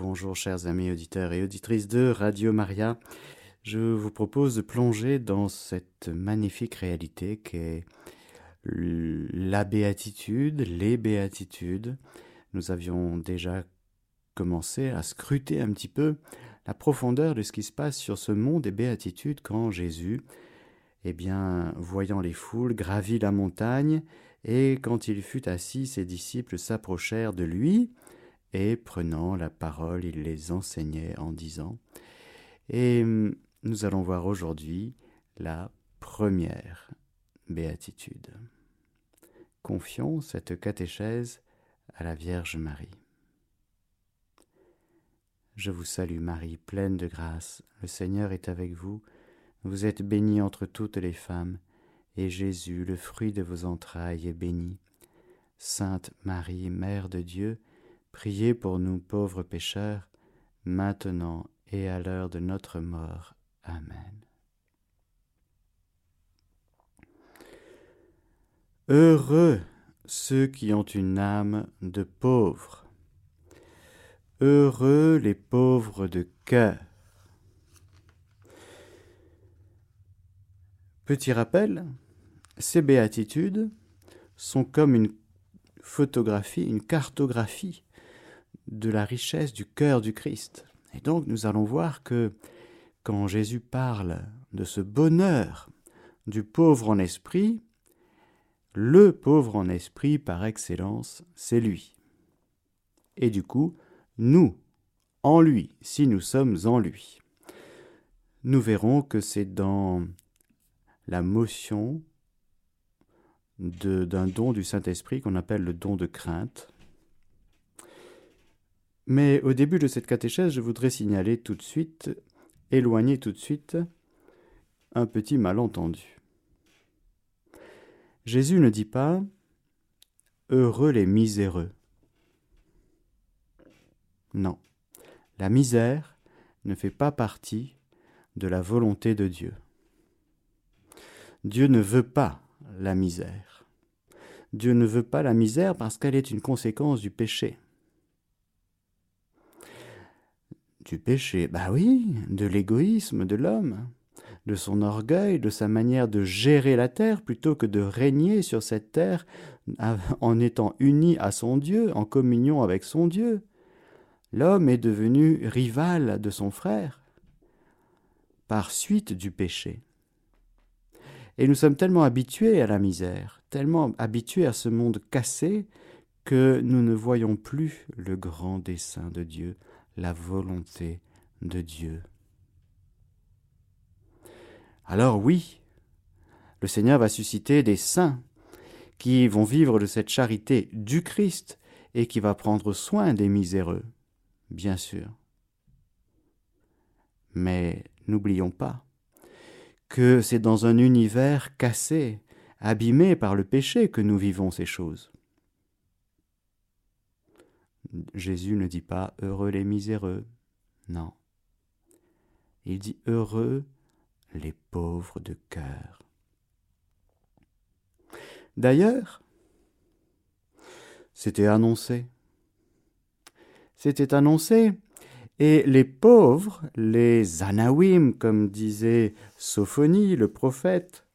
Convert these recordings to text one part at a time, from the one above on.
Bonjour chers amis auditeurs et auditrices de Radio Maria. Je vous propose de plonger dans cette magnifique réalité qu'est la béatitude, les béatitudes. Nous avions déjà commencé à scruter un petit peu la profondeur de ce qui se passe sur ce monde des béatitudes quand Jésus, eh bien, voyant les foules, gravit la montagne, et quand il fut assis, ses disciples s'approchèrent de lui, et prenant la parole, il les enseignait en disant. Et nous allons voir aujourd'hui la première béatitude. Confions cette catéchèse à la Vierge Marie. Je vous salue Marie, pleine de grâce, le Seigneur est avec vous, vous êtes bénie entre toutes les femmes, et Jésus, le fruit de vos entrailles, est béni. Sainte Marie, Mère de Dieu, priez pour nous pauvres pécheurs, maintenant et à l'heure de notre mort. Amen. Heureux ceux qui ont une âme de pauvre. Heureux les pauvres de cœur. Petit rappel, ces béatitudes sont comme une photographie, une cartographie de la richesse du cœur du Christ. Et donc nous allons voir que quand Jésus parle de ce bonheur du pauvre en esprit, le pauvre en esprit par excellence, c'est lui. Et du coup, nous, en lui, si nous sommes en lui. Nous verrons que c'est dans la motion d'un don du Saint-Esprit qu'on appelle le don de crainte. Mais au début de cette catéchèse, je voudrais signaler tout de suite éloigner tout de suite un petit malentendu. Jésus ne dit pas Heureux les miséreux. Non, la misère ne fait pas partie de la volonté de Dieu. Dieu ne veut pas la misère. Dieu ne veut pas la misère parce qu'elle est une conséquence du péché. Du péché Bah oui, de l'égoïsme de l'homme, de son orgueil, de sa manière de gérer la terre plutôt que de régner sur cette terre en étant uni à son Dieu, en communion avec son Dieu. L'homme est devenu rival de son frère par suite du péché. Et nous sommes tellement habitués à la misère, tellement habitués à ce monde cassé, que nous ne voyons plus le grand dessein de Dieu la volonté de Dieu. Alors oui, le Seigneur va susciter des saints qui vont vivre de cette charité du Christ et qui va prendre soin des miséreux, bien sûr. Mais n'oublions pas que c'est dans un univers cassé, abîmé par le péché que nous vivons ces choses. Jésus ne dit pas heureux les miséreux. Non. Il dit heureux les pauvres de cœur. D'ailleurs, c'était annoncé. C'était annoncé. Et les pauvres, les anawim, comme disait Sophonie, le prophète,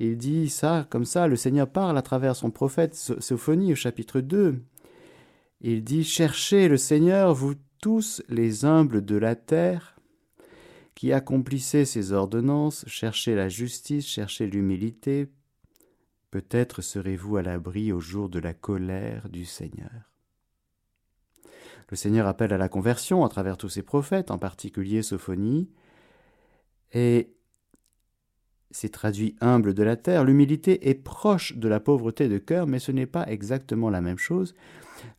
il dit ça, comme ça, le Seigneur parle à travers son prophète Sophonie au chapitre 2. Il dit Cherchez le Seigneur, vous tous les humbles de la terre, qui accomplissez ses ordonnances, cherchez la justice, cherchez l'humilité. Peut-être serez-vous à l'abri au jour de la colère du Seigneur. Le Seigneur appelle à la conversion à travers tous ses prophètes, en particulier Sophonie, et c'est traduit humble de la terre. L'humilité est proche de la pauvreté de cœur, mais ce n'est pas exactement la même chose.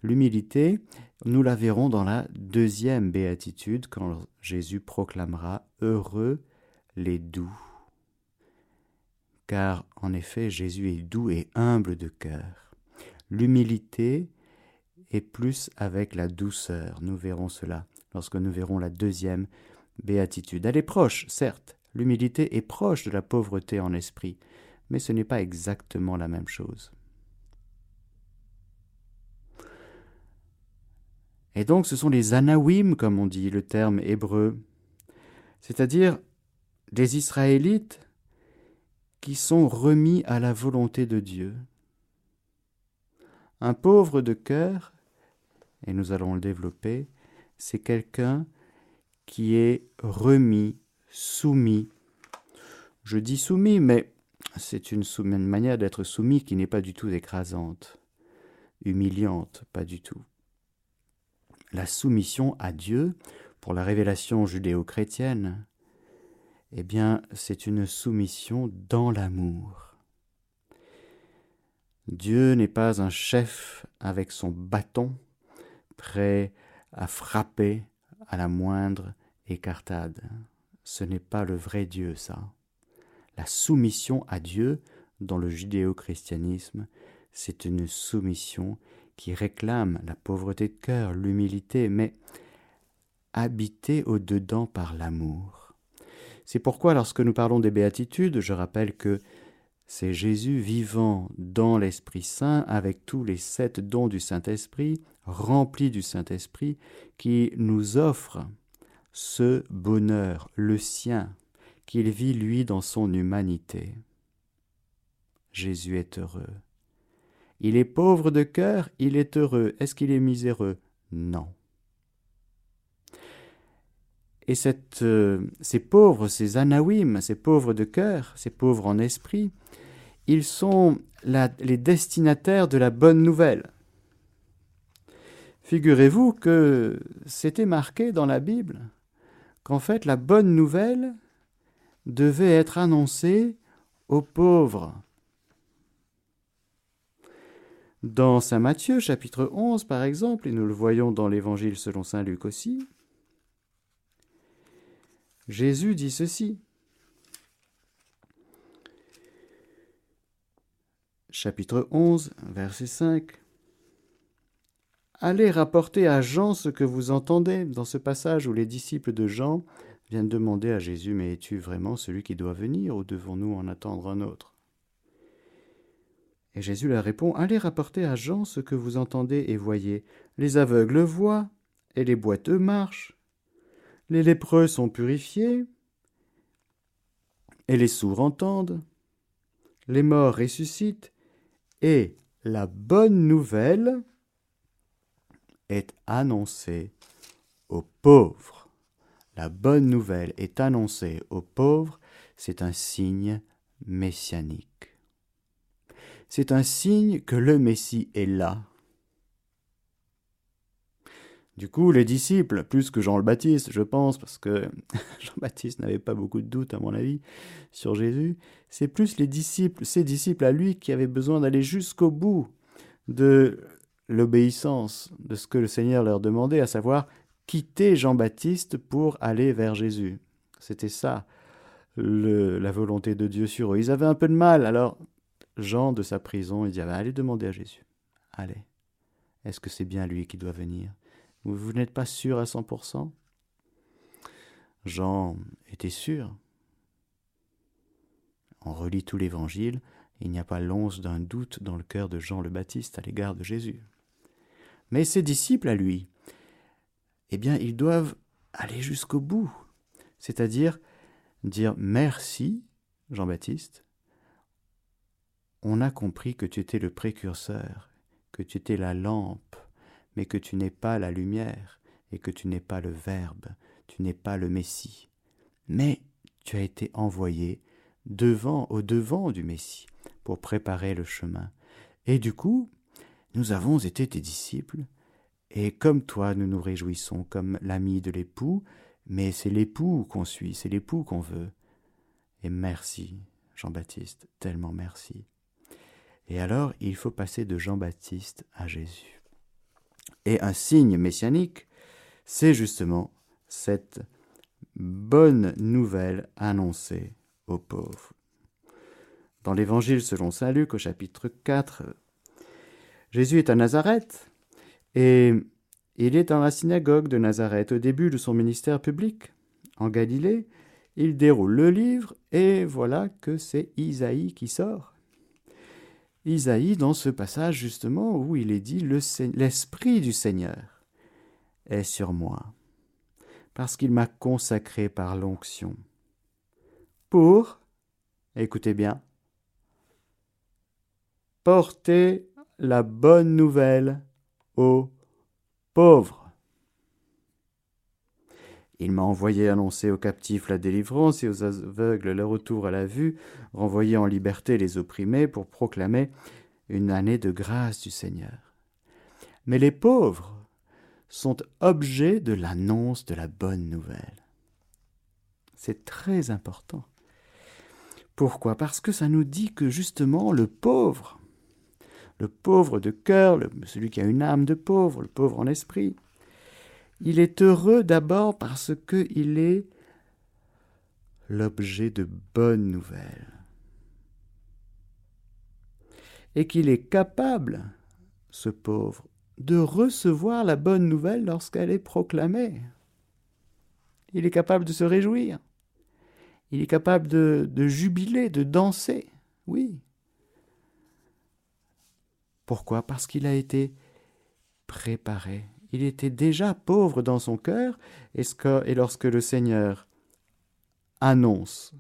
L'humilité, nous la verrons dans la deuxième béatitude quand Jésus proclamera Heureux les doux. Car en effet, Jésus est doux et humble de cœur. L'humilité est plus avec la douceur. Nous verrons cela lorsque nous verrons la deuxième béatitude. Elle est proche, certes. L'humilité est proche de la pauvreté en esprit, mais ce n'est pas exactement la même chose. Et donc ce sont les Anawim, comme on dit le terme hébreu, c'est-à-dire des Israélites qui sont remis à la volonté de Dieu. Un pauvre de cœur, et nous allons le développer, c'est quelqu'un qui est remis, soumis. Je dis soumis, mais c'est une, manière d'être soumis qui n'est pas du tout écrasante, humiliante, pas du tout. La soumission à Dieu, pour la révélation judéo-chrétienne, eh bien, c'est une soumission dans l'amour. Dieu n'est pas un chef avec son bâton, prêt à frapper à la moindre écartade. Ce n'est pas le vrai Dieu, ça. La soumission à Dieu dans le judéo-christianisme, c'est une soumission qui réclame la pauvreté de cœur, l'humilité, mais habitée au-dedans par l'amour. C'est pourquoi lorsque nous parlons des béatitudes, je rappelle que c'est Jésus vivant dans l'Esprit Saint avec tous les sept dons du Saint-Esprit, rempli du Saint-Esprit, qui nous offre ce bonheur, le sien, qu'il vit lui dans son humanité. Jésus est heureux. Il est pauvre de cœur, il est heureux. Est-ce qu'il est miséreux? Non. Et euh, ces pauvres, ces anawim, ces pauvres de cœur, ces pauvres en esprit, ils sont les destinataires de la bonne nouvelle. Figurez-vous que c'était marqué dans la Bible qu'en fait la bonne nouvelle devait être annoncée aux pauvres. Dans Saint Matthieu chapitre 11 par exemple, et nous le voyons dans l'Évangile selon Saint Luc aussi, Jésus dit ceci. Chapitre 11, verset 5. Allez rapporter à Jean ce que vous entendez dans ce passage où les disciples de Jean viennent demander à Jésus Mais es-tu vraiment celui qui doit venir ou devons-nous en attendre un autre? Et Jésus leur répond Allez rapporter à Jean ce que vous entendez et voyez. Les aveugles voient et les boiteux marchent. Les lépreux sont purifiés, et les sourds entendent, les morts ressuscitent, et la bonne nouvelle est annoncée aux pauvres. La bonne nouvelle est annoncée aux pauvres, c'est un signe messianique. C'est un signe que le Messie est là, du coup, les disciples, plus que Jean le Baptiste, je pense, parce que Jean Baptiste n'avait pas beaucoup de doutes, à mon avis, sur Jésus, c'est plus les disciples, ces disciples à lui, qui avaient besoin d'aller jusqu'au bout de l'obéissance de ce que le Seigneur leur demandait, à savoir quitter Jean-Baptiste pour aller vers Jésus. C'était ça, la volonté de Dieu sur eux. Ils avaient un peu de mal, alors Jean, de sa prison, il dit, allez demander à Jésus. Allez, est-ce que c'est bien lui qui doit venir? Vous, n'êtes pas sûr à 100% Jean était sûr. On relit tout l'évangile, il n'y a pas l'once d'un doute dans le cœur de Jean le Baptiste à l'égard de Jésus. Mais ses disciples à lui, eh bien, ils doivent aller jusqu'au bout, c'est-à-dire dire merci, Jean-Baptiste, on a compris que tu étais le précurseur, que tu étais la lampe mais que tu n'es pas la lumière, et que tu n'es pas le Verbe, tu n'es pas le Messie. Mais tu as été envoyé devant, au devant du Messie, pour préparer le chemin. Et du coup, nous avons été tes disciples, et comme toi, nous nous réjouissons comme l'ami de l'époux, mais c'est l'époux qu'on suit, c'est l'époux qu'on veut. Et merci, Jean-Baptiste, tellement merci. Et alors, il faut passer de Jean-Baptiste à Jésus et un signe messianique, c'est justement cette bonne nouvelle annoncée aux pauvres. Dans l'Évangile selon Saint Luc au chapitre 4, Jésus est à Nazareth et il est dans la synagogue de Nazareth au début de son ministère public en Galilée. Il déroule le livre et voilà que c'est Isaïe qui sort. Isaïe dans ce passage justement où il est dit l'Esprit du Seigneur est sur moi, parce qu'il m'a consacré par l'onction. Pour, écoutez bien, porter la bonne nouvelle aux pauvres. Il m'a envoyé annoncer aux captifs la délivrance et aux aveugles le retour à la vue, renvoyer en liberté les opprimés pour proclamer une année de grâce du Seigneur. Mais les pauvres sont objets de l'annonce de la bonne nouvelle. C'est très important. Pourquoi? Parce que ça nous dit que justement le pauvre, le pauvre de cœur, celui qui a une âme de pauvre, le pauvre en esprit, il est heureux d'abord parce qu'il est l'objet de bonnes nouvelles. Et qu'il est capable, ce pauvre, de recevoir la bonne nouvelle lorsqu'elle est proclamée. Il est capable de se réjouir. Il est capable de, de jubiler, de danser. Oui. Pourquoi? Parce qu'il a été préparé il était déjà pauvre dans son cœur, et lorsque le Seigneur annonce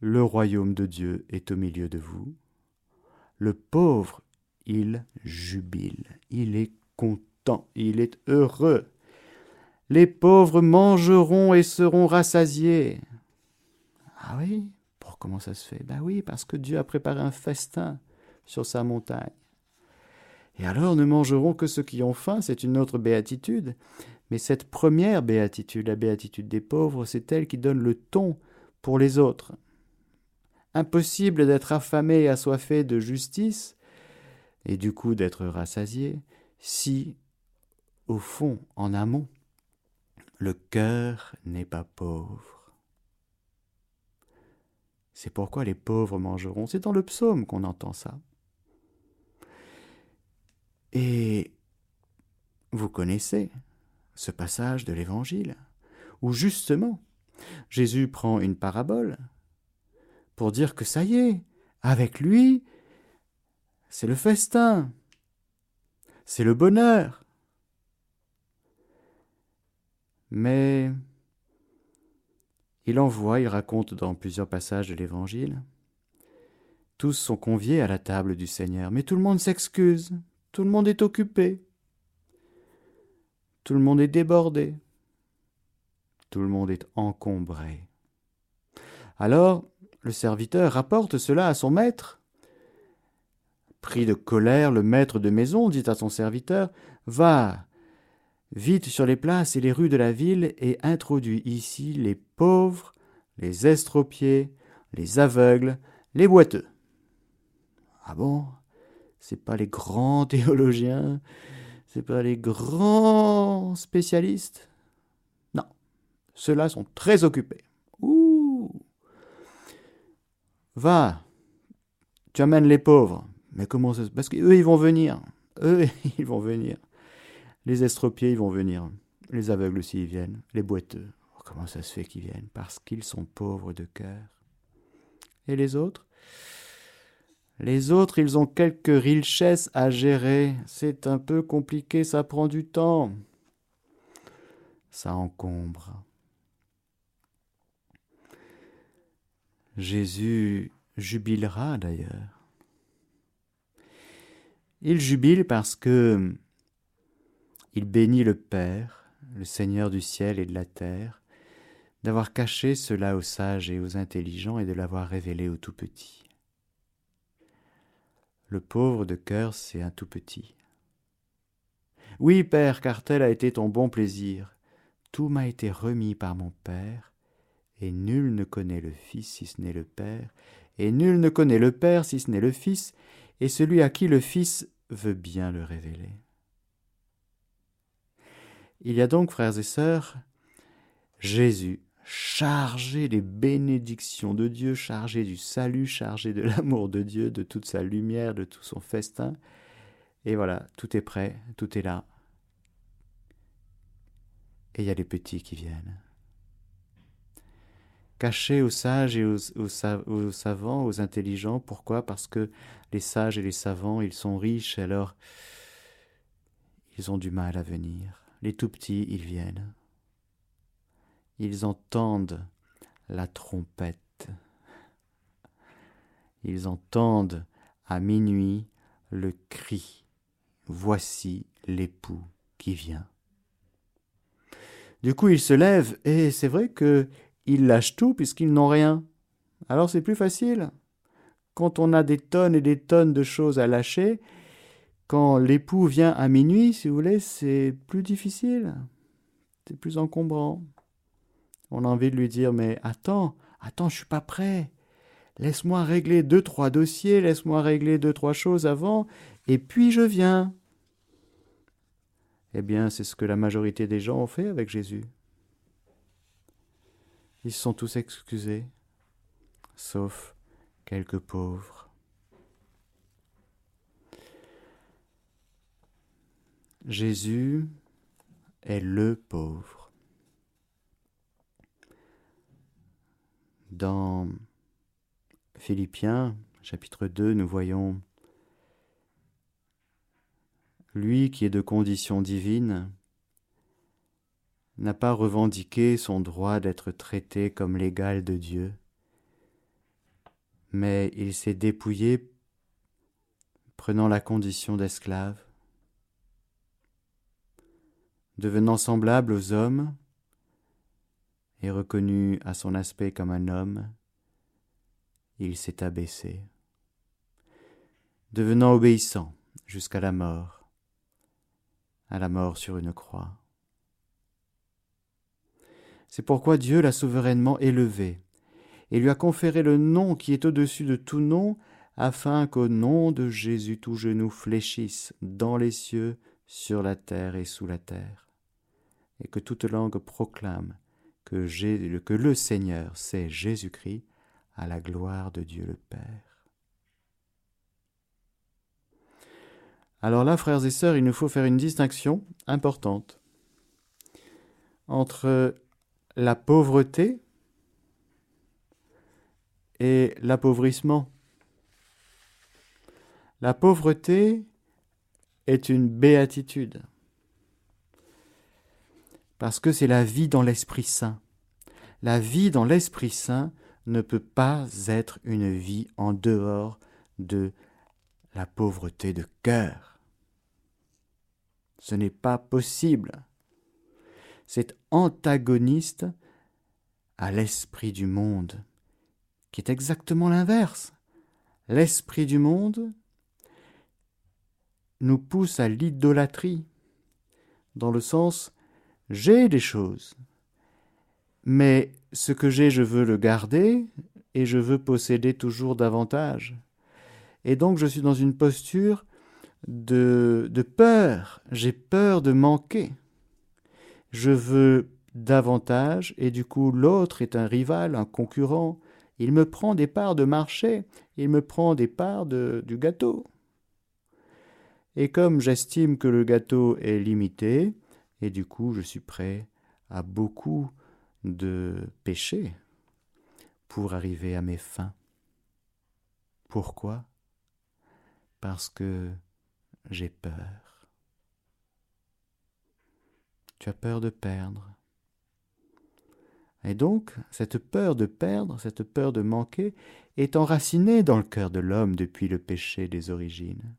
le royaume de Dieu est au milieu de vous, le pauvre, il jubile, il est content, il est heureux. Les pauvres mangeront et seront rassasiés. Ah oui, pour comment ça se fait? Ben oui, parce que Dieu a préparé un festin sur sa montagne. Et alors ne mangeront que ceux qui ont faim, c'est une autre béatitude. Mais cette première béatitude, la béatitude des pauvres, c'est elle qui donne le ton pour les autres. Impossible d'être affamé et assoiffé de justice, et du coup d'être rassasié, si, au fond, en amont, le cœur n'est pas pauvre. C'est pourquoi les pauvres mangeront. C'est dans le psaume qu'on entend ça. Et vous connaissez ce passage de l'Évangile où justement Jésus prend une parabole pour dire que ça y est, avec lui, c'est le festin, c'est le bonheur. Mais il envoie, il raconte dans plusieurs passages de l'Évangile, tous sont conviés à la table du Seigneur, mais tout le monde s'excuse. Tout le monde est occupé. Tout le monde est débordé. Tout le monde est encombré. Alors, le serviteur rapporte cela à son maître. Pris de colère, le maître de maison dit à son serviteur Va vite sur les places et les rues de la ville et introduis ici les pauvres, les estropiés, les aveugles, les boiteux. Ah bon? C'est pas les grands théologiens, c'est pas les grands spécialistes. Non, ceux-là sont très occupés. Ouh Va, tu amènes les pauvres. Mais comment ça se Parce qu'eux, ils vont venir. Eux, ils vont venir. Les estropiés, ils vont venir. Les aveugles aussi, ils viennent. Les boiteux. Oh, comment ça se fait qu'ils viennent? Parce qu'ils sont pauvres de cœur. Et les autres? Les autres, ils ont quelques richesses à gérer. C'est un peu compliqué, ça prend du temps. Ça encombre. Jésus jubilera d'ailleurs. Il jubile parce que il bénit le Père, le Seigneur du ciel et de la terre, d'avoir caché cela aux sages et aux intelligents et de l'avoir révélé aux tout petits. Le pauvre de cœur, c'est un tout petit. Oui, Père, car tel a été ton bon plaisir. Tout m'a été remis par mon Père, et nul ne connaît le Fils si ce n'est le Père, et nul ne connaît le Père si ce n'est le Fils, et celui à qui le Fils veut bien le révéler. Il y a donc, frères et sœurs, Jésus chargé des bénédictions de Dieu, chargé du salut, chargé de l'amour de Dieu, de toute sa lumière, de tout son festin. Et voilà, tout est prêt, tout est là. Et il y a les petits qui viennent. Cachés aux sages et aux, aux, savants, aux intelligents. Pourquoi? Parce que les sages et les savants, ils sont riches, alors ils ont du mal à venir. les tout petits, ils viennent. Ils entendent la trompette. Ils entendent à minuit le cri. Voici l'époux qui vient. Du coup, ils se lèvent et c'est vrai qu'ils lâchent tout puisqu'ils n'ont rien. Alors c'est plus facile. Quand on a des tonnes et des tonnes de choses à lâcher, quand l'époux vient à minuit, si vous voulez, c'est plus difficile. C'est plus encombrant. On a envie de lui dire Mais attends, attends, je suis pas prêt. Laisse-moi régler deux, trois dossiers, laisse-moi régler deux, trois choses avant, et puis je viens. Eh bien, c'est ce que la majorité des gens ont fait avec Jésus. Ils sont tous excusés, sauf quelques pauvres. Jésus est le pauvre. Dans Philippiens chapitre 2, nous voyons lui qui est de condition divine, n'a pas revendiqué son droit d'être traité comme l'égal de Dieu, mais il s'est dépouillé prenant la condition d'esclave, devenant semblable aux hommes et reconnu à son aspect comme un homme, il s'est abaissé, devenant obéissant jusqu'à la mort à la mort sur une croix. C'est pourquoi Dieu l'a souverainement élevé et lui a conféré le nom qui est au-dessus de tout nom, afin qu'au nom de Jésus tout genou fléchisse dans les cieux, sur la terre et sous la terre, et que toute langue proclame que, le Seigneur, c'est Jésus-Christ, à la gloire de Dieu le Père. Alors là, frères et sœurs, il nous faut faire une distinction importante entre la pauvreté et l'appauvrissement. La pauvreté est une béatitude, parce que c'est la vie dans l'Esprit Saint. La vie dans l'Esprit Saint ne peut pas être une vie en dehors de la pauvreté de cœur. Ce n'est pas possible. C'est antagoniste à l'esprit du monde, qui est exactement l'inverse. L'esprit du monde nous pousse à l'idolâtrie, dans le sens j'ai des choses, mais ce que j'ai, je veux le garder et je veux posséder toujours davantage. Et donc je suis dans une posture de, de peur. J'ai peur de manquer. Je veux davantage et du coup l'autre est un rival, un concurrent. Il me prend des parts de marché, il me prend des parts de, du gâteau. Et comme j'estime que le gâteau est limité, et du coup je suis prêt à beaucoup de péchés pour arriver à mes fins. Pourquoi? Parce que j'ai peur. Tu as peur de perdre. Et donc, cette peur de perdre, cette peur de manquer, est enracinée dans le cœur de l'homme depuis le péché des origines.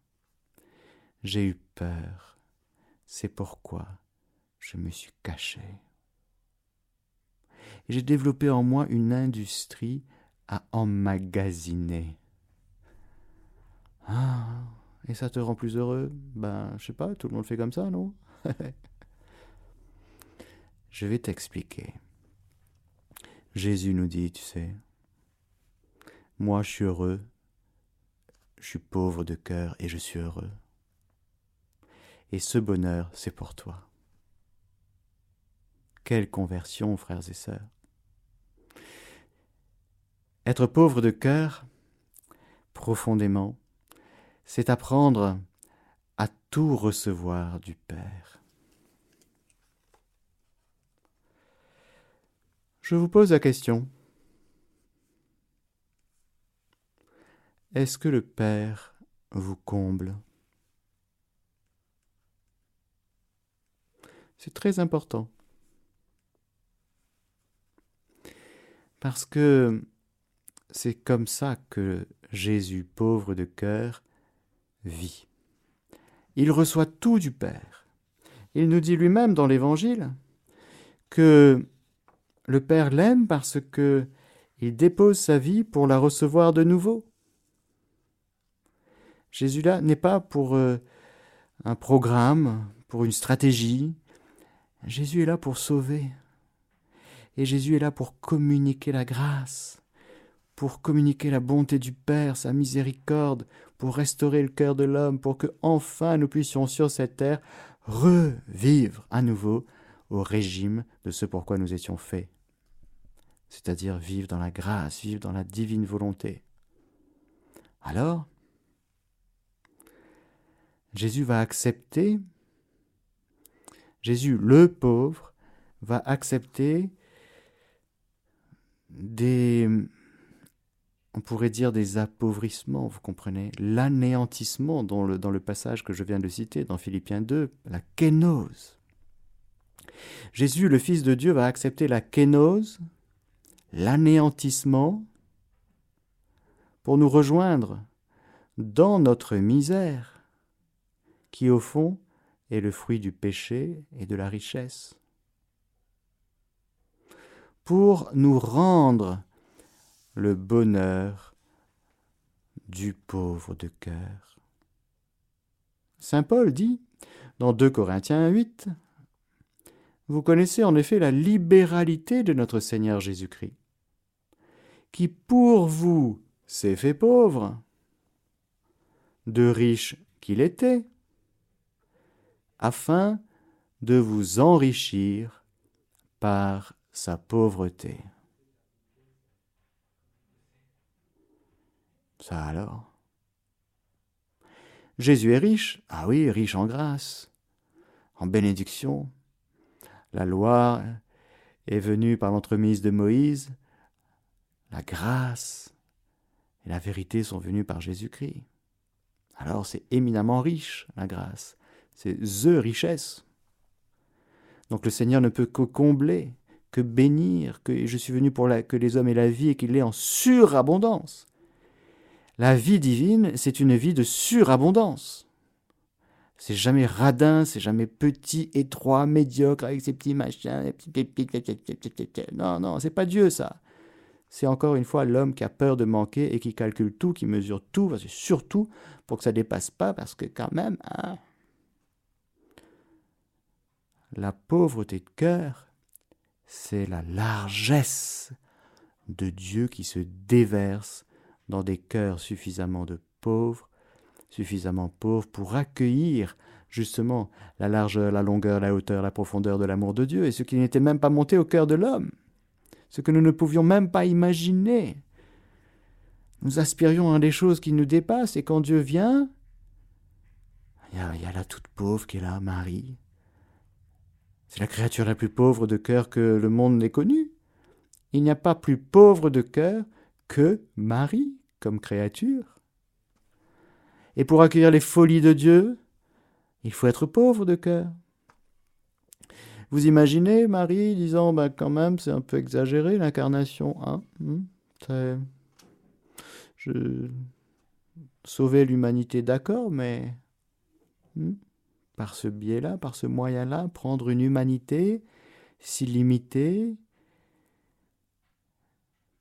J'ai eu peur. C'est pourquoi je me suis caché. J'ai développé en moi une industrie à emmagasiner. Ah, et ça te rend plus heureux? Ben, je sais pas, tout le monde fait comme ça, non? Je vais t'expliquer. Jésus nous dit, tu sais, moi je suis heureux, je suis pauvre de cœur et je suis heureux. Et ce bonheur, c'est pour toi. Quelle conversion, frères et sœurs. Être pauvre de cœur, profondément, c'est apprendre à tout recevoir du Père. Je vous pose la question. Est-ce que le Père vous comble? C'est très important. Parce que c'est comme ça que Jésus, pauvre de cœur, vit. Il reçoit tout du Père. Il nous dit lui-même dans l'Évangile que le Père l'aime parce que il dépose sa vie pour la recevoir de nouveau. Jésus là n'est pas pour euh, un programme, pour une stratégie. Jésus est là pour sauver. Et Jésus est là pour communiquer la grâce, pour communiquer la bonté du Père, sa miséricorde, pour restaurer le cœur de l'homme, pour que enfin nous puissions sur cette terre revivre à nouveau au régime de ce pourquoi nous étions faits, c'est-à-dire vivre dans la grâce, vivre dans la divine volonté. Alors, Jésus va accepter, Jésus le pauvre va accepter des, on pourrait dire des appauvrissements, vous comprenez, l'anéantissement dans le, dans le passage que je viens de citer dans Philippiens 2, la kénose. Jésus, le Fils de Dieu, va accepter la kénose, l'anéantissement, pour nous rejoindre dans notre misère, qui au fond est le fruit du péché et de la richesse pour nous rendre le bonheur du pauvre de cœur. Saint Paul dit dans 2 Corinthiens 8, Vous connaissez en effet la libéralité de notre Seigneur Jésus-Christ, qui pour vous s'est fait pauvre, de riche qu'il était, afin de vous enrichir par sa pauvreté. Ça alors? Jésus est riche, ah oui, riche en grâce, en bénédiction. La loi est venue par l'entremise de Moïse, la grâce et la vérité sont venues par Jésus-Christ. Alors c'est éminemment riche, la grâce. C'est THE richesse. Donc le Seigneur ne peut que combler que bénir, que je suis venu pour que les hommes aient la vie et qu'il l'ait en surabondance. La vie divine, c'est une vie de surabondance. C'est jamais radin, c'est jamais petit, étroit, médiocre, avec ses petits machins, Non, non, c'est pas Dieu ça. C'est encore une fois l'homme qui a peur de manquer et qui calcule tout, qui mesure tout, surtout pour que ça dépasse pas, parce que quand même, hein, la pauvreté de cœur, c'est la largesse de Dieu qui se déverse dans des cœurs suffisamment de pauvres, suffisamment pauvres pour accueillir justement la largeur, la longueur, la hauteur, la profondeur de l'amour de Dieu, et ce qui n'était même pas monté au cœur de l'homme, ce que nous ne pouvions même pas imaginer. Nous aspirions à des choses qui nous dépassent, et quand Dieu vient, il y a, il y a la toute pauvre qui est là, Marie, c'est la créature la plus pauvre de cœur que le monde n'ait connue. Il n'y a pas plus pauvre de cœur que Marie comme créature. Et pour accueillir les folies de Dieu, il faut être pauvre de cœur. Vous imaginez Marie disant ben quand même c'est un peu exagéré l'incarnation, hein hmm, Je sauver l'humanité d'accord, mais hmm, par ce biais-là, par ce moyen-là, prendre une humanité si limitée.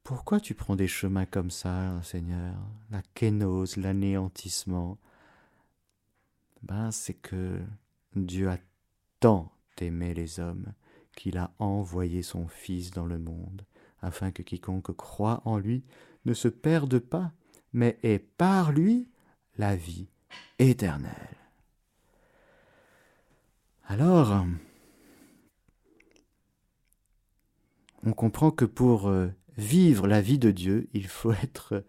Pourquoi tu prends des chemins comme ça, Seigneur? La kénose, l'anéantissement. Ben, c'est que Dieu a tant aimé les hommes qu'il a envoyé son Fils dans le monde, afin que quiconque croit en lui ne se perde pas, mais ait par lui la vie éternelle. Alors, on comprend que pour euh, vivre la vie de Dieu, il faut être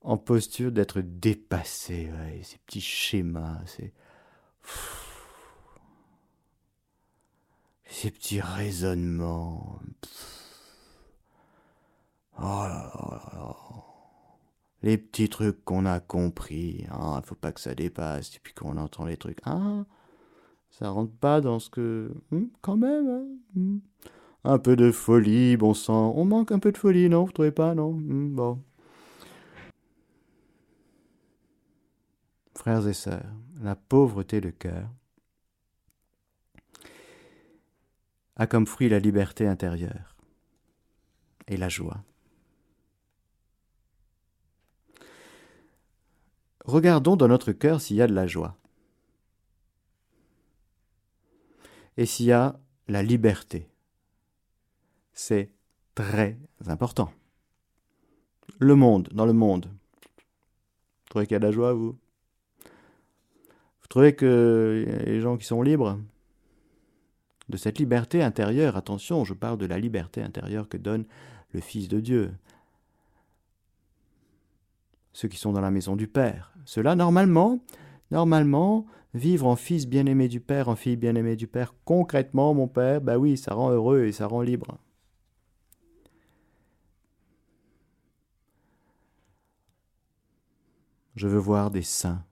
en posture d'être dépassé. ces petits schémas, ces, ces petits raisonnements. Oh les petits trucs qu'on a compris. Il hein, ne faut pas que ça dépasse. Et puis qu'on entend les trucs. Ah, Ça rentre pas dans ce que... Hmm, quand même, hein, hmm. Un peu de folie, bon sang. On manque un peu de folie, non Vous trouvez pas, non hmm, Bon. Frères et sœurs, la pauvreté de cœur a comme fruit la liberté intérieure et la joie. Regardons dans notre cœur s'il y a de la joie. Et s'il y a la liberté. C'est très important. Le monde, dans le monde. Vous trouvez qu'il y a de la joie, vous? Vous trouvez que les gens qui sont libres De cette liberté intérieure, attention, je parle de la liberté intérieure que donne le Fils de Dieu, ceux qui sont dans la maison du Père. Cela, normalement, normalement, vivre en fils bien-aimé du Père, en fille bien-aimée du Père, concrètement, mon Père, bah oui, ça rend heureux et ça rend libre. Je veux voir des saints.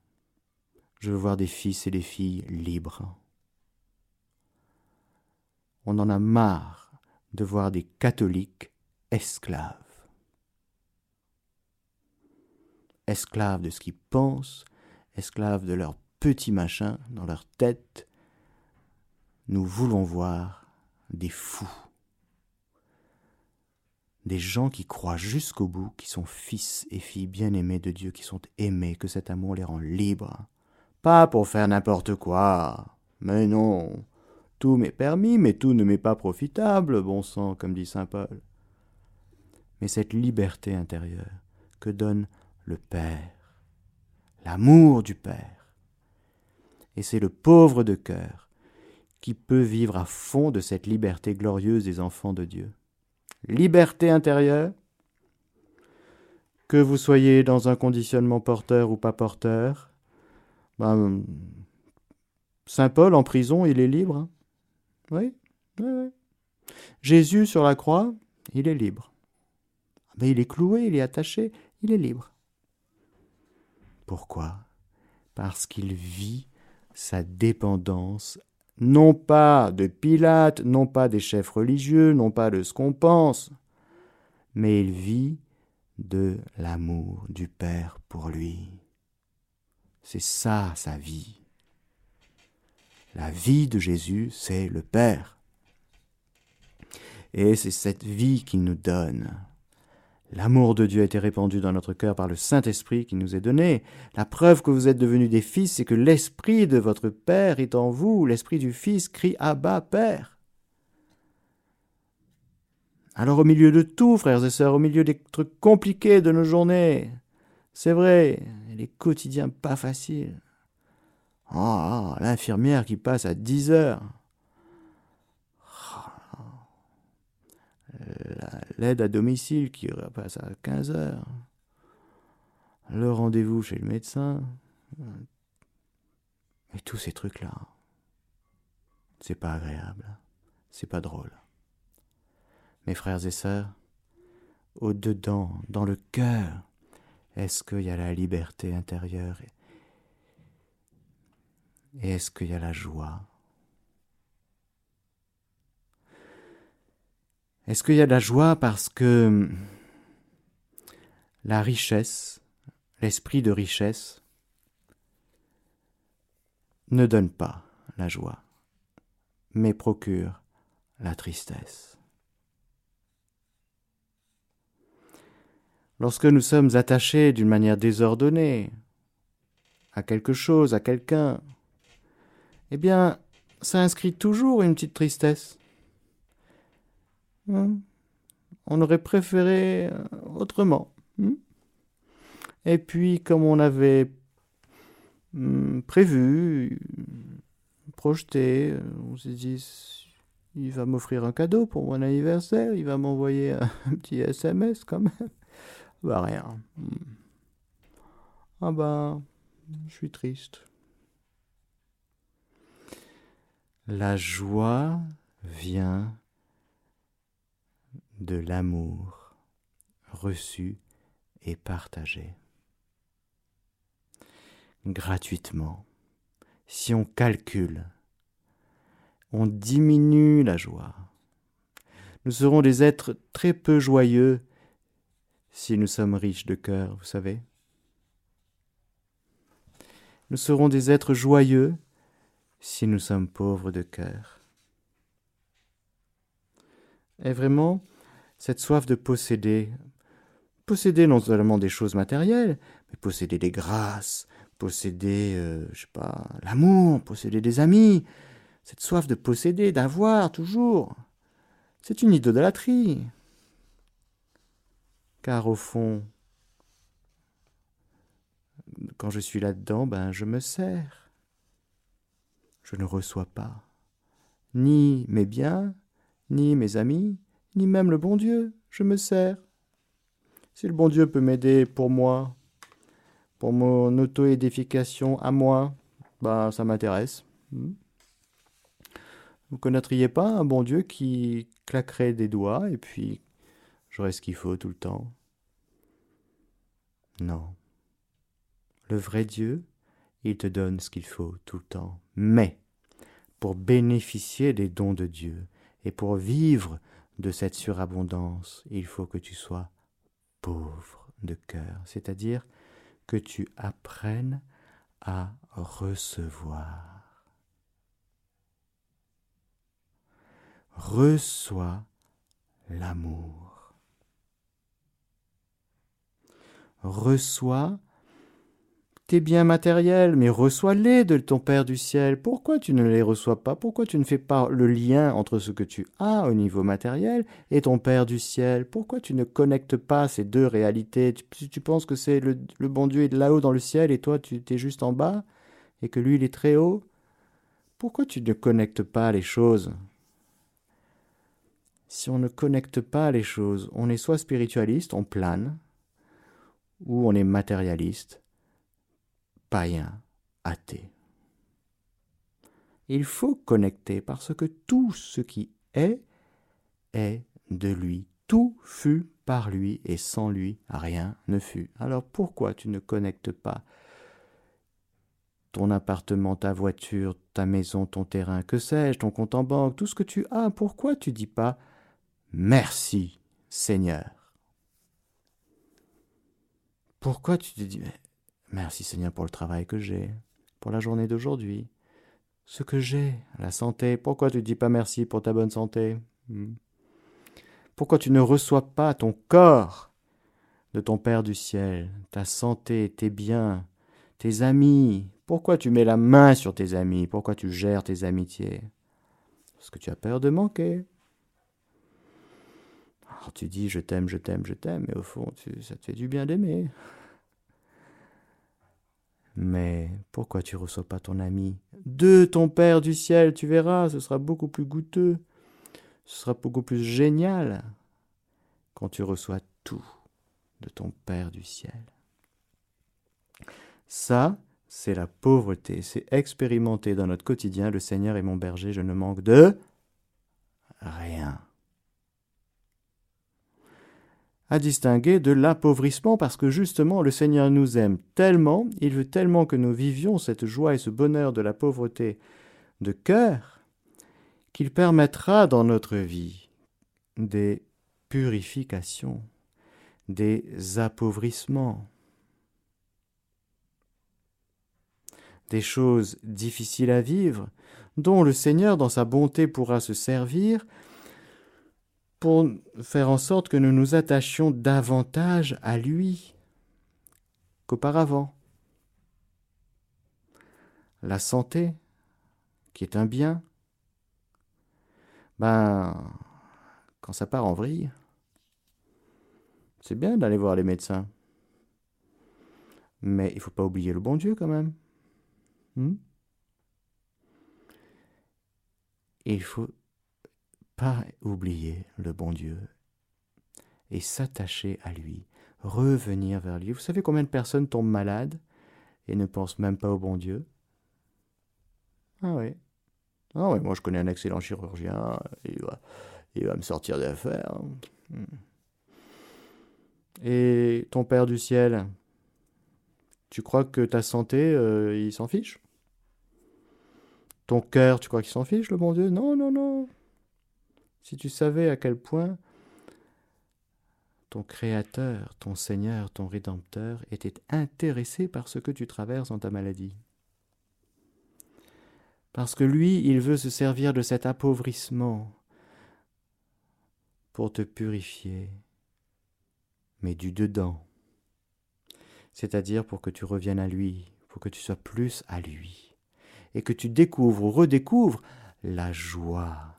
Je veux voir des fils et des filles libres. On en a marre de voir des catholiques esclaves esclaves de ce qu'ils pensent, esclaves de leurs petits machins dans leur tête. Nous voulons voir des fous, des gens qui croient jusqu'au bout, qui sont fils et filles bien-aimés de Dieu, qui sont aimés, que cet amour les rend libres. Pas pour faire n'importe quoi. Mais non. Tout m'est permis, mais tout ne m'est pas profitable, bon sang, comme dit saint Paul. Mais cette liberté intérieure que donne le Père, l'amour du Père. Et c'est le pauvre de cœur qui peut vivre à fond de cette liberté glorieuse des enfants de Dieu. Liberté intérieure, que vous soyez dans un conditionnement porteur ou pas porteur. Ben, Saint Paul en prison, il est libre. Hein. oui, oui, Jésus sur la croix, il est libre. Mais il est cloué, il est attaché, il est libre. Pourquoi? Parce qu'il vit sa dépendance, non pas de Pilate, non pas des chefs religieux, non pas de ce qu'on pense, mais il vit de l'amour du Père pour lui. C'est ça sa vie. La vie de Jésus, c'est le Père. Et c'est cette vie qu'il nous donne. L'amour de Dieu a été répandu dans notre cœur par le Saint-Esprit qui nous est donné. La preuve que vous êtes devenus des fils, c'est que l'Esprit de votre Père est en vous. L'Esprit du Fils crie Abba, Père. Alors au milieu de tout, frères et sœurs, au milieu des trucs compliqués de nos journées, c'est vrai, les quotidiens pas faciles. Ah, oh, l'infirmière qui passe à 10 heures. L'aide à domicile qui passe à 15 heures, le rendez-vous chez le médecin, et tous ces trucs-là, c'est pas agréable, c'est pas drôle. Mes frères et sœurs, au-dedans, dans le cœur, est-ce qu'il y a la liberté intérieure et est-ce qu'il y a la joie Est-ce qu'il y a de la joie parce que la richesse, l'esprit de richesse, ne donne pas la joie, mais procure la tristesse? Lorsque nous sommes attachés d'une manière désordonnée à quelque chose, à quelqu'un, eh bien, ça inscrit toujours une petite tristesse. Hmm. On aurait préféré euh, autrement. Hmm. Et puis, comme on avait hmm, prévu, projeté, euh, on s'est dit, il va m'offrir un cadeau pour mon anniversaire, il va m'envoyer un petit SMS quand même. Bah rien. Ah bah, je suis triste. La joie vient de l'amour reçu et partagé. Gratuitement, si on calcule on diminue la joie. Nous serons des êtres très peu joyeux si nous sommes riches de cœur, vous savez. Nous serons des êtres joyeux si nous sommes pauvres de cœur. Et vraiment, cette soif de posséder, posséder non seulement des choses matérielles, mais posséder des grâces, posséder, euh, je sais pas, l'amour, posséder des amis, cette soif de posséder, d'avoir toujours, c'est une idolâtrie. Car au fond, quand je suis là-dedans, ben je me sers. Je ne reçois pas ni mes biens, ni mes amis, ni même le bon Dieu. Je me sers. Si le bon Dieu peut m'aider pour moi, pour mon auto-édification à moi, ben ça m'intéresse. Hmm. Vous connaîtriez pas un bon Dieu qui claquerait des doigts et puis j'aurais ce qu'il faut tout le temps? Non. Le vrai Dieu, il te donne ce qu'il faut tout le temps. Mais, pour bénéficier des dons de Dieu et pour vivre de cette surabondance, il faut que tu sois pauvre de cœur, c'est-à-dire que tu apprennes à recevoir. Reçois l'amour. Reçois tes biens matériels, mais reçois-les de ton Père du ciel. Pourquoi tu ne les reçois pas? Pourquoi tu ne fais pas le lien entre ce que tu as au niveau matériel et ton Père du ciel? Pourquoi tu ne connectes pas ces deux réalités? Tu, tu penses que c'est le, bon Dieu est là-haut dans le ciel et toi tu es juste en bas et que lui il est très haut? Pourquoi tu ne connectes pas les choses? Si on ne connecte pas les choses, on est soit spiritualiste, on plane, ou on est matérialiste païen, athée. Il faut connecter parce que tout ce qui est est de lui. Tout fut par lui et sans lui rien ne fut. Alors pourquoi tu ne connectes pas ton appartement, ta voiture, ta maison, ton terrain, que sais-je, ton compte en banque, tout ce que tu as, pourquoi tu dis pas merci Seigneur? Pourquoi tu te dis Merci Seigneur pour le travail que j'ai, pour la journée d'aujourd'hui, ce que j'ai, la santé. Pourquoi tu ne dis pas merci pour ta bonne santé? Hmm? Pourquoi tu ne reçois pas ton corps de ton Père du ciel, ta santé, tes biens, tes amis? Pourquoi tu mets la main sur tes amis? Pourquoi tu gères tes amitiés? Parce que tu as peur de manquer. Tu dis je t'aime, je t'aime, je t'aime, mais au fond, ça te fait du bien d'aimer. Mais pourquoi tu reçois pas ton ami De ton Père du ciel, tu verras, ce sera beaucoup plus goûteux, ce sera beaucoup plus génial quand tu reçois tout de ton Père du ciel. Ça, c'est la pauvreté, c'est expérimenter dans notre quotidien, le Seigneur est mon berger, je ne manque de rien à distinguer de l'appauvrissement parce que justement le Seigneur nous aime tellement, il veut tellement que nous vivions cette joie et ce bonheur de la pauvreté de cœur, qu'il permettra dans notre vie des purifications, des appauvrissements, des choses difficiles à vivre, dont le Seigneur dans sa bonté pourra se servir pour faire en sorte que nous nous attachions davantage à lui qu'auparavant. La santé, qui est un bien, ben, quand ça part en vrille, c'est bien d'aller voir les médecins. Mais il ne faut pas oublier le bon Dieu quand même. Hmm? il faut pas oublier le bon Dieu et s'attacher à lui, revenir vers lui. Vous savez combien de personnes tombent malades et ne pensent même pas au bon Dieu? Ah oui. Ah oui, moi je connais un excellent chirurgien, il va, il va me sortir d'affaires. Hmm. Et ton Père du ciel, tu crois que ta santé, euh, il s'en fiche? Ton cœur, tu crois qu'il s'en fiche, le bon Dieu? Non, non, non. Si tu savais à quel point ton Créateur, ton Seigneur, ton Rédempteur était intéressé par ce que tu traverses dans ta maladie. Parce que lui, il veut se servir de cet appauvrissement pour te purifier, mais du dedans, c'est-à-dire pour que tu reviennes à lui, pour que tu sois plus à lui, et que tu découvres ou redécouvres la joie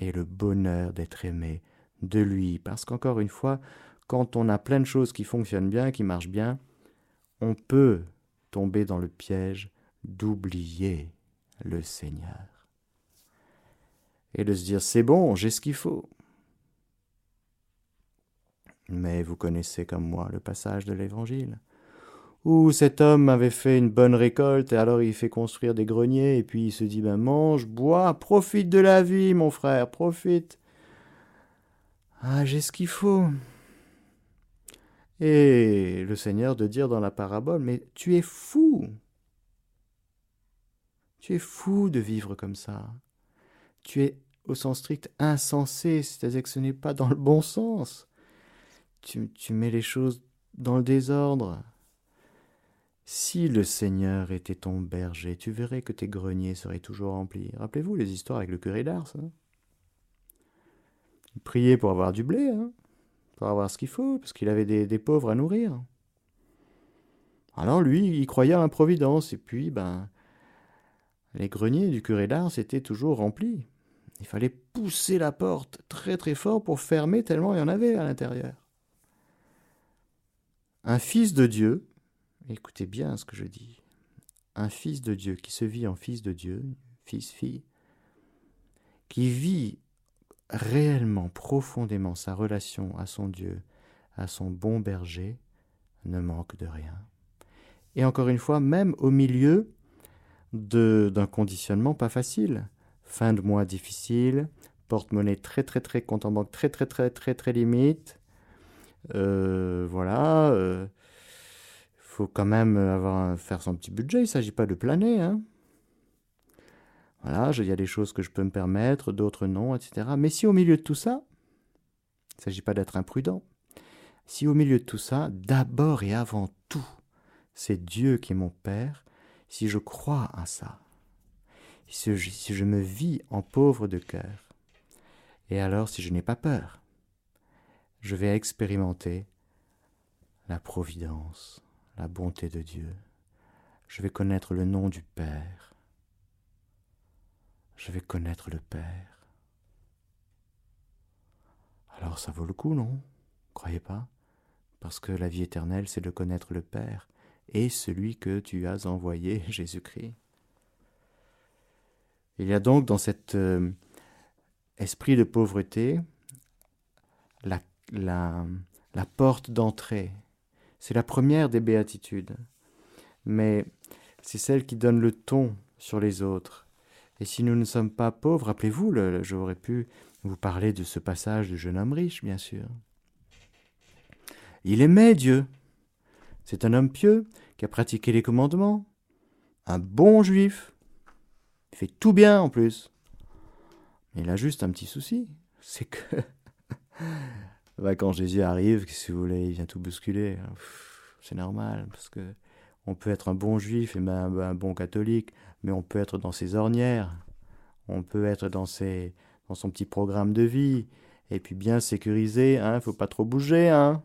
et le bonheur d'être aimé de lui. Parce qu'encore une fois, quand on a plein de choses qui fonctionnent bien, qui marchent bien, on peut tomber dans le piège d'oublier le Seigneur. Et de se dire, c'est bon, j'ai ce qu'il faut. Mais vous connaissez comme moi le passage de l'Évangile, où cet homme avait fait une bonne récolte, et alors il fait construire des greniers, et puis il se dit, ben mange, bois, profite de la vie, mon frère, profite. Ah, j'ai ce qu'il faut. Et le Seigneur de dire dans la parabole, mais tu es fou. Tu es fou de vivre comme ça. Tu es au sens strict insensé, c'est-à-dire que ce n'est pas dans le bon sens. Tu, tu mets les choses dans le désordre. Si le Seigneur était ton berger, tu verrais que tes greniers seraient toujours remplis. Rappelez-vous les histoires avec le curé d'Ars. Hein il priait pour avoir du blé, hein pour avoir ce qu'il faut, parce qu'il avait des, pauvres à nourrir. Alors lui, il croyait à l'improvidence, et puis, ben, les greniers du curé d'Ars étaient toujours remplis. Il fallait pousser la porte très très fort pour fermer tellement il y en avait à l'intérieur. Un fils de Dieu, écoutez bien ce que je dis, un fils de Dieu qui se vit en fils de Dieu, fils, fille, qui vit réellement, profondément sa relation à son Dieu, à son bon berger, ne manque de rien. Et encore une fois, même au milieu d'un conditionnement pas facile, fin de mois difficile, porte-monnaie très très très compte en banque très très très très très limite, euh, voilà, il euh, faut quand même avoir faire son petit budget, il ne s'agit pas de planer, hein. Voilà, il y a des choses que je peux me permettre, d'autres non, etc. Mais si au milieu de tout ça, il ne s'agit pas d'être imprudent, si au milieu de tout ça, d'abord et avant tout, c'est Dieu qui est mon Père, si je crois à ça, si je, si je me vis en pauvre de cœur, et alors si je n'ai pas peur, je vais expérimenter la providence, la bonté de Dieu. Je vais connaître le nom du Père je vais connaître le Père. Alors ça vaut le coup, non? Croyez pas? Parce que la vie éternelle, c'est de connaître le Père et celui que tu as envoyé, Jésus-Christ. Il y a donc dans cet euh, esprit de pauvreté la, porte d'entrée. C'est la première des béatitudes, mais c'est celle qui donne le ton sur les autres. Et si nous ne sommes pas pauvres, rappelez-vous, j'aurais pu vous parler de ce passage du jeune homme riche, bien sûr. Il aimait Dieu. C'est un homme pieux qui a pratiqué les commandements. Un bon juif. Il fait tout bien en plus. Mais il a juste un petit souci. C'est que quand Jésus arrive, si vous voulez, il vient tout bousculer. C'est normal parce que on peut être un bon juif et même un bon catholique, mais on peut être dans ses ornières, on peut être dans, ses, dans son petit programme de vie, et puis bien sécurisé, hein, faut pas trop bouger, hein,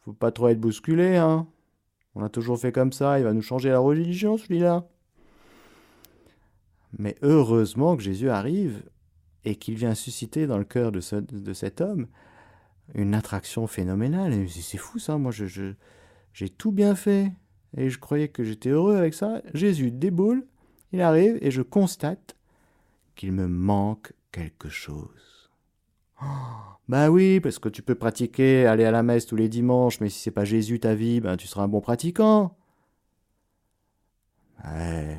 faut pas trop être bousculé, hein. On a toujours fait comme ça, il va nous changer la religion celui-là. Mais heureusement que Jésus arrive et qu'il vient susciter dans le cœur de cet homme une attraction phénoménale. C'est fou ça, moi je, je j'ai tout bien fait et je croyais que j'étais heureux avec ça. Jésus déboule, il arrive et je constate qu'il me manque quelque chose. Ben oui, parce que tu peux pratiquer, aller à la messe tous les dimanches, mais si c'est pas Jésus ta vie, ben tu seras un bon pratiquant. Ouais.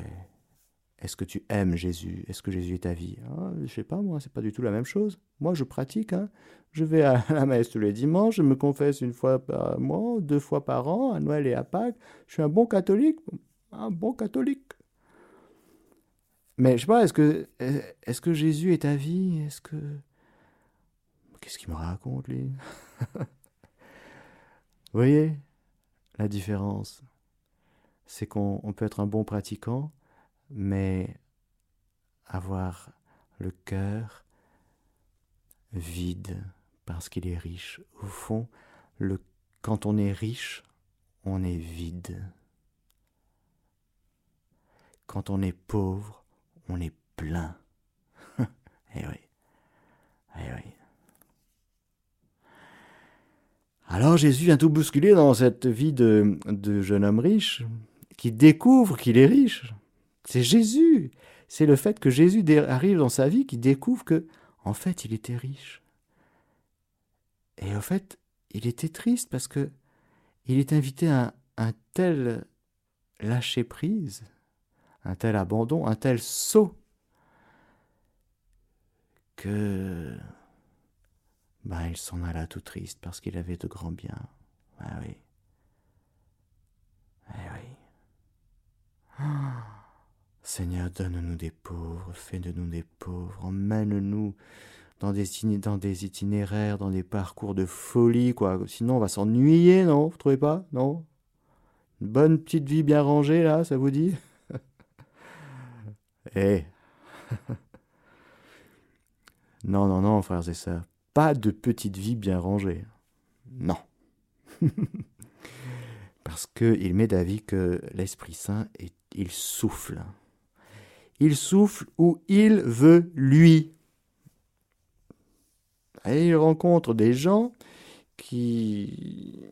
Est-ce que tu aimes Jésus? Est-ce que Jésus est ta vie? Ah, Je sais pas, moi, c'est pas du tout la même chose. Moi, je pratique. Hein. Je vais à la messe tous les dimanches, je me confesse une fois par mois, deux fois par an, à Noël et à Pâques. Je suis un bon catholique. Un bon catholique. Mais je sais pas, est-ce que, Jésus est ta vie? Est-ce que. Qu'est-ce qu'il me raconte, lui? Vous voyez la différence? C'est qu'on peut être un bon pratiquant, mais avoir le cœur vide parce qu'il est riche. Au fond, le, quand on est riche, on est vide. Quand on est pauvre, on est plein. eh oui. Eh oui. Alors Jésus vient tout bousculer dans cette vie de, de jeune homme riche, qui découvre qu'il est riche. C'est Jésus. C'est le fait que Jésus arrive dans sa vie qui découvre que, en fait, il était riche. Et en fait, il était triste parce que il est invité à un tel lâcher prise, un tel abandon, un tel saut que ben, il s'en alla tout triste parce qu'il avait de grands biens. Ah oui. Ah oui. Ah. Seigneur, donne-nous des pauvres, fais de nous des pauvres, emmène-nous dans des, itinéraires, dans des parcours de folie, quoi. Sinon, on va s'ennuyer, non? Vous trouvez pas? Non? Une bonne petite vie bien rangée, là, ça vous dit? Eh Non, non, non, frères et sœurs. Pas de petite vie bien rangée. Non. Parce qu'il met d'avis que l'Esprit Saint, il souffle. Il souffle où il veut lui. Et il rencontre des gens qui...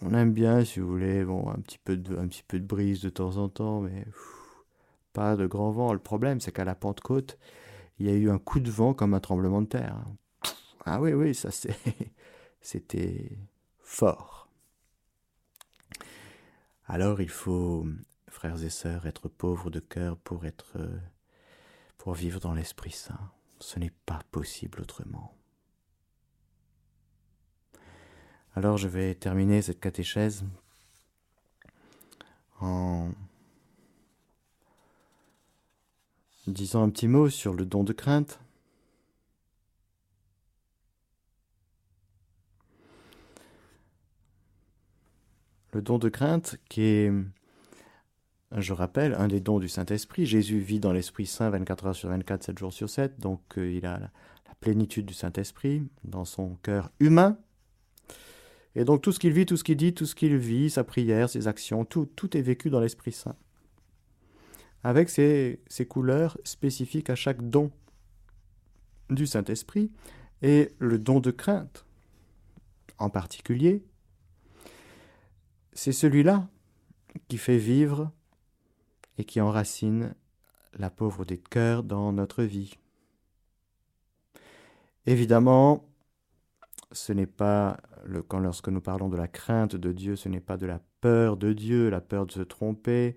On aime bien, si vous voulez, bon, un petit peu de, un petit peu de brise de temps en temps, mais pas de grand vent. Le problème, c'est qu'à la Pentecôte, il y a eu un coup de vent comme un tremblement de terre. Ah oui, oui, ça c'est, c'était fort. Alors il faut, frères et sœurs, être pauvres de cœur pour être, pour vivre dans l'Esprit Saint. Ce n'est pas possible autrement. Alors je vais terminer cette catéchèse en disant un petit mot sur le don de crainte. Le don de crainte qui est, je rappelle, un des dons du Saint-Esprit. Jésus vit dans l'Esprit Saint 24 heures sur 24, 7 jours sur 7, donc euh, il a la plénitude du Saint-Esprit dans son cœur humain. Et donc tout ce qu'il vit, tout ce qu'il dit, tout ce qu'il vit, sa prière, ses actions, tout, est vécu dans l'Esprit Saint. Avec ses couleurs spécifiques à chaque don du Saint-Esprit et le don de crainte en particulier, c'est celui-là qui fait vivre et qui enracine la pauvreté de cœur dans notre vie. Évidemment, ce n'est pas le, quand lorsque nous parlons de la crainte de Dieu, ce n'est pas de la peur de Dieu, la peur de se tromper.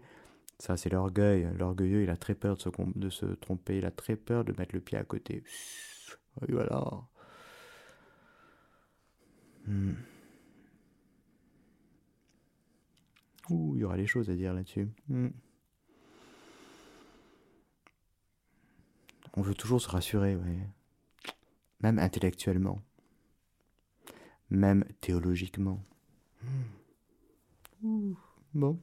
Ça, c'est l'orgueil. L'orgueilleux, il a très peur de se, tromper, il a très peur de mettre le pied à côté. Voilà. Hmm. Ouh, il y aura des choses à dire là-dessus. Hmm. On veut toujours se rassurer, oui. Même intellectuellement même théologiquement. bon.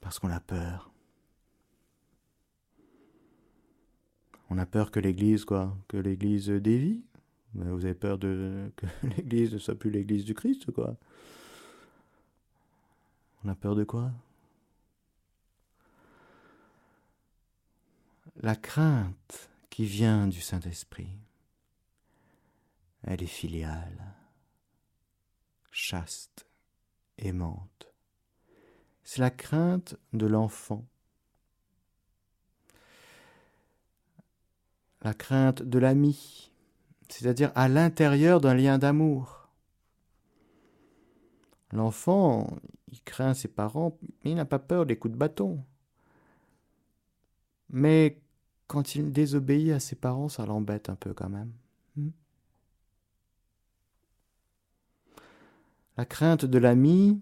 Parce qu'on a peur. On a peur que l'Église, quoi, que l'Église dévie. Vous avez peur de que l'Église ne soit plus l'Église du Christ, quoi. On a peur de quoi? La crainte qui vient du Saint-Esprit elle est filiale, chaste, aimante. C'est la crainte de l'enfant, la crainte de l'ami, c'est-à-dire à, l'intérieur d'un lien d'amour. L'enfant, il craint ses parents, mais il n'a pas peur des coups de bâton. Mais quand il désobéit à ses parents, ça l'embête un peu quand même. Hmm? La crainte de l'ami,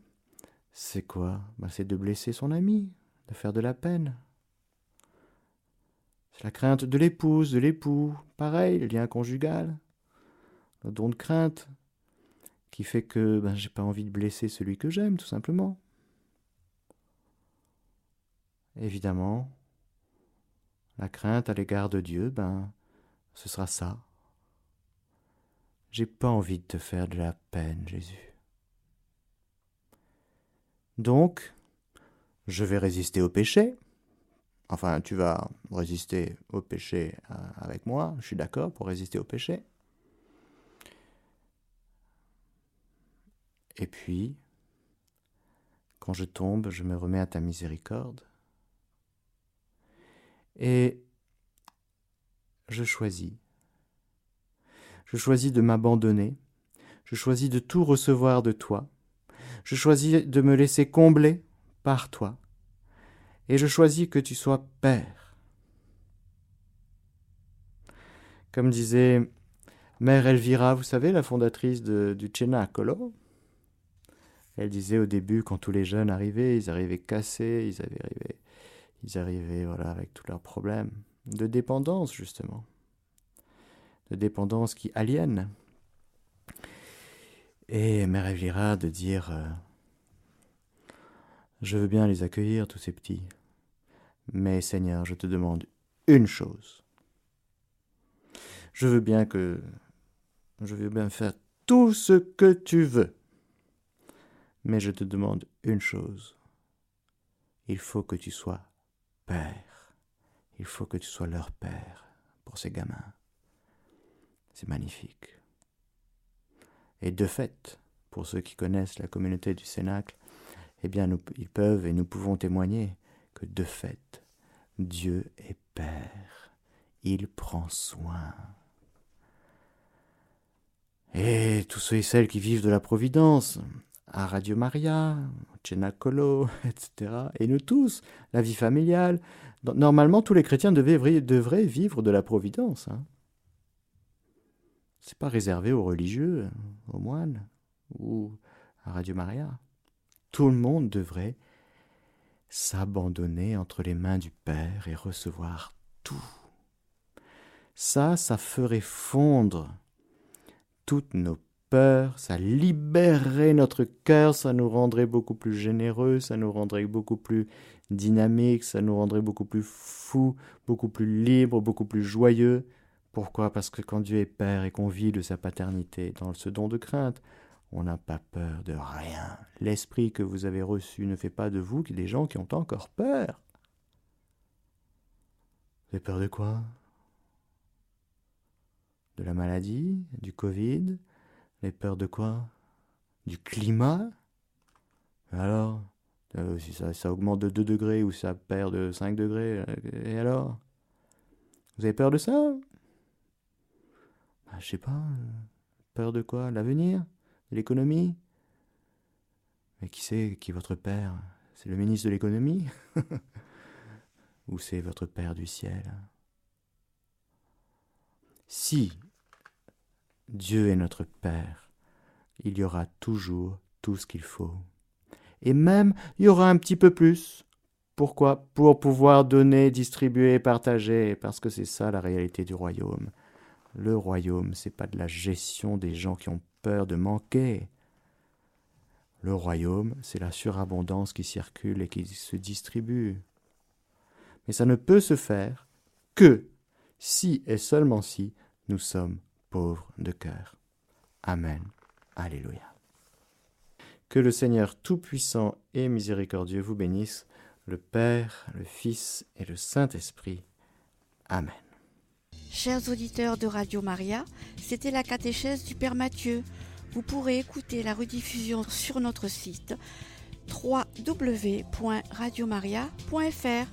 c'est quoi? Ben, C'est de blesser son ami, de faire de la peine. C'est la crainte de l'épouse, de l'époux, pareil, le lien conjugal, le don de crainte, qui fait que ben, j'ai pas envie de blesser celui que j'aime, tout simplement. Évidemment, la crainte à l'égard de Dieu, ben, ce sera ça. J'ai pas envie de te faire de la peine, Jésus. Donc, je vais résister au péché. Enfin, tu vas résister au péché euh, avec moi, je suis d'accord pour résister au péché. Et puis, quand je tombe, je me remets à ta miséricorde. Et je choisis. Je choisis de m'abandonner. Je choisis de tout recevoir de toi. Je choisis de me laisser combler par toi. Et je choisis que tu sois Père. Comme disait Mère Elvira, vous savez, la fondatrice de, du Cenacolo, elle disait au début, quand tous les jeunes arrivaient, ils arrivaient cassés, ils arrivaient, ils arrivaient avec tous leurs problèmes de dépendance, justement. De dépendance qui aliène. Et Mère Elvira de dire euh, je veux bien les accueillir, tous ces petits. Mais Seigneur, je te demande une chose. Je veux bien que... Je veux bien faire tout ce que tu veux. Mais je te demande une chose. Il faut que tu sois père. Il faut que tu sois leur père pour ces gamins. C'est magnifique. Et de fait, pour ceux qui connaissent la communauté du Cénacle, eh bien ils peuvent et nous pouvons témoigner que de fait, Dieu est Père. Il prend soin. Et tous ceux et celles qui vivent de la Providence, à Radio Maria, Cenacolo, etc., et nous tous, la vie familiale, normalement tous les chrétiens devraient, devraient vivre de la Providence. Hein. C'est pas réservé aux religieux, aux moines, ou à Radio Maria tout le monde devrait s'abandonner entre les mains du Père et recevoir tout. Ça, ça ferait fondre toutes nos peurs, ça libérerait notre cœur, ça nous rendrait beaucoup plus généreux, ça nous rendrait beaucoup plus dynamiques, ça nous rendrait beaucoup plus fous, beaucoup plus libres, beaucoup plus joyeux. Pourquoi? Parce que quand Dieu est Père et qu'on vit de sa paternité dans ce don de crainte, on n'a pas peur de rien. L'esprit que vous avez reçu ne fait pas de vous des gens qui ont encore peur. Vous avez peur de quoi? De la maladie? Du Covid? Vous avez peur de quoi? Du climat? Alors euh, Si ça, augmente de 2 degrés ou ça perd de 5 degrés, euh, et alors? Vous avez peur de ça? Bah, Je sais pas. Peur de quoi? L'avenir? L'économie? Mais qui c'est qui est votre père? C'est le ministre de l'économie? Ou c'est votre père du ciel? Si Dieu est notre père, il y aura toujours tout ce qu'il faut. Et même, il y aura un petit peu plus. Pourquoi? Pour pouvoir donner, distribuer, partager, parce que c'est ça la réalité du royaume. Le royaume, c'est pas de la gestion des gens qui ont peur de manquer. Le royaume, c'est la surabondance qui circule et qui se distribue. Mais ça ne peut se faire que si et seulement si nous sommes pauvres de cœur. Amen. Alléluia. Que le Seigneur Tout-Puissant et Miséricordieux vous bénisse, le Père, le Fils et le Saint-Esprit. Amen. Chers auditeurs de Radio Maria, c'était la catéchèse du Père Mathieu. Vous pourrez écouter la rediffusion sur notre site www.radiomaria.fr.